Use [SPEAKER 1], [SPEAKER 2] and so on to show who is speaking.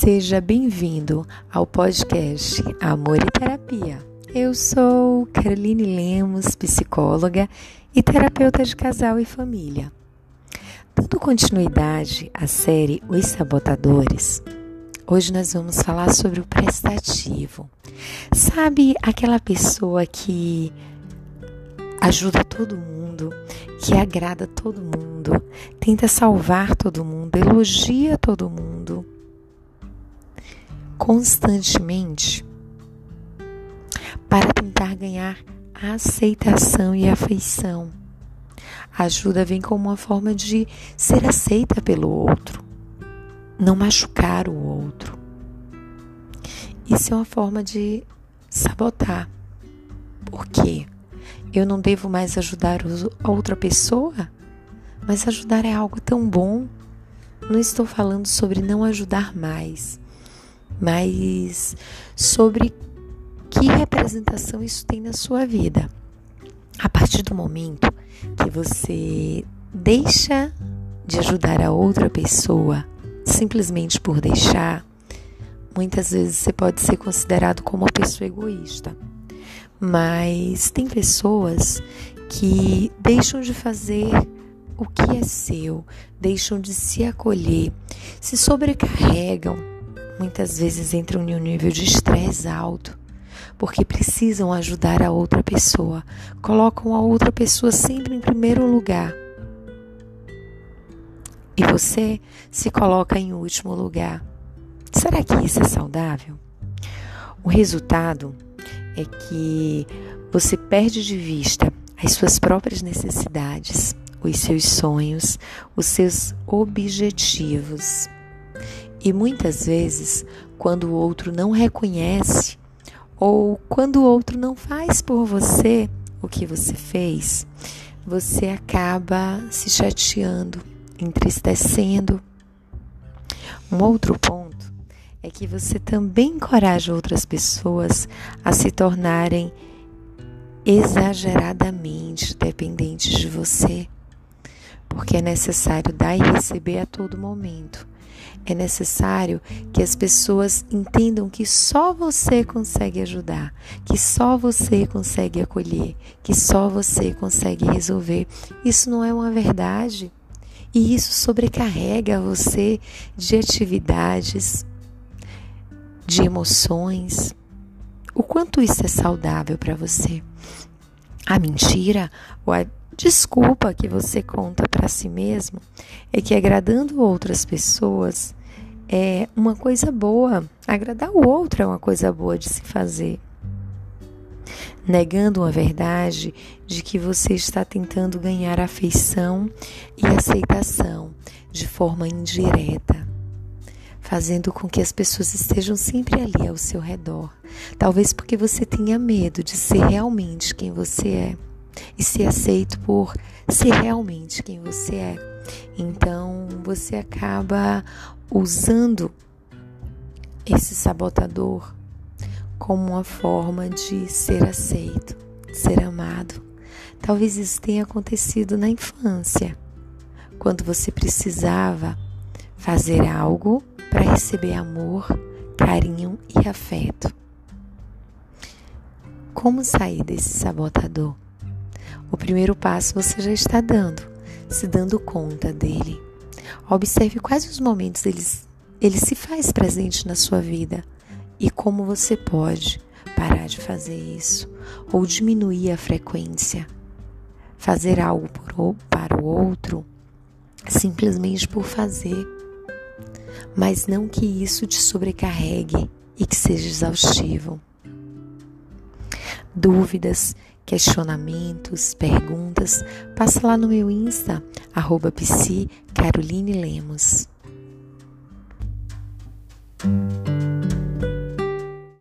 [SPEAKER 1] Seja bem-vindo ao podcast Amor e Terapia. Eu sou Caroline Lemos, psicóloga e terapeuta de casal e família. Dando continuidade à série Os Sabotadores, hoje nós vamos falar sobre o prestativo. Sabe aquela pessoa que ajuda todo mundo, que agrada todo mundo, tenta salvar todo mundo, elogia todo mundo constantemente para tentar ganhar aceitação e afeição. A ajuda vem como uma forma de ser aceita pelo outro, não machucar o outro. Isso é uma forma de sabotar. Por quê? Eu não devo mais ajudar a outra pessoa? Mas ajudar é algo tão bom. Não estou falando sobre não ajudar mais mas sobre que representação isso tem na sua vida. A partir do momento que você deixa de ajudar a outra pessoa simplesmente por deixar, muitas vezes você pode ser considerado como uma pessoa egoísta. Mas tem pessoas que deixam de fazer o que é seu, deixam de se acolher, se sobrecarregam muitas vezes entram em um nível de estresse alto, porque precisam ajudar a outra pessoa, colocam a outra pessoa sempre em primeiro lugar. E você se coloca em último lugar. Será que isso é saudável? O resultado é que você perde de vista as suas próprias necessidades, os seus sonhos, os seus objetivos. E muitas vezes, quando o outro não reconhece ou quando o outro não faz por você o que você fez, você acaba se chateando, entristecendo. Um outro ponto é que você também encoraja outras pessoas a se tornarem exageradamente dependentes de você, porque é necessário dar e receber a todo momento. É necessário que as pessoas entendam que só você consegue ajudar, que só você consegue acolher, que só você consegue resolver. Isso não é uma verdade. E isso sobrecarrega você de atividades, de emoções. O quanto isso é saudável para você? A mentira ou a desculpa que você conta para si mesmo é que agradando outras pessoas é uma coisa boa. Agradar o outro é uma coisa boa de se fazer. Negando uma verdade de que você está tentando ganhar afeição e aceitação de forma indireta, fazendo com que as pessoas estejam sempre ali ao seu redor. Talvez porque você tenha medo de ser realmente quem você é e ser aceito por ser realmente quem você é. Então você acaba usando esse sabotador como uma forma de ser aceito, ser amado. Talvez isso tenha acontecido na infância, quando você precisava fazer algo para receber amor, carinho e afeto. Como sair desse sabotador? O primeiro passo você já está dando, se dando conta dele. Observe quais os momentos ele, ele se faz presente na sua vida e como você pode parar de fazer isso ou diminuir a frequência. Fazer algo por, para o outro simplesmente por fazer, mas não que isso te sobrecarregue e que seja exaustivo. Dúvidas questionamentos, perguntas, passa lá no meu Insta, arroba Caroline Lemos.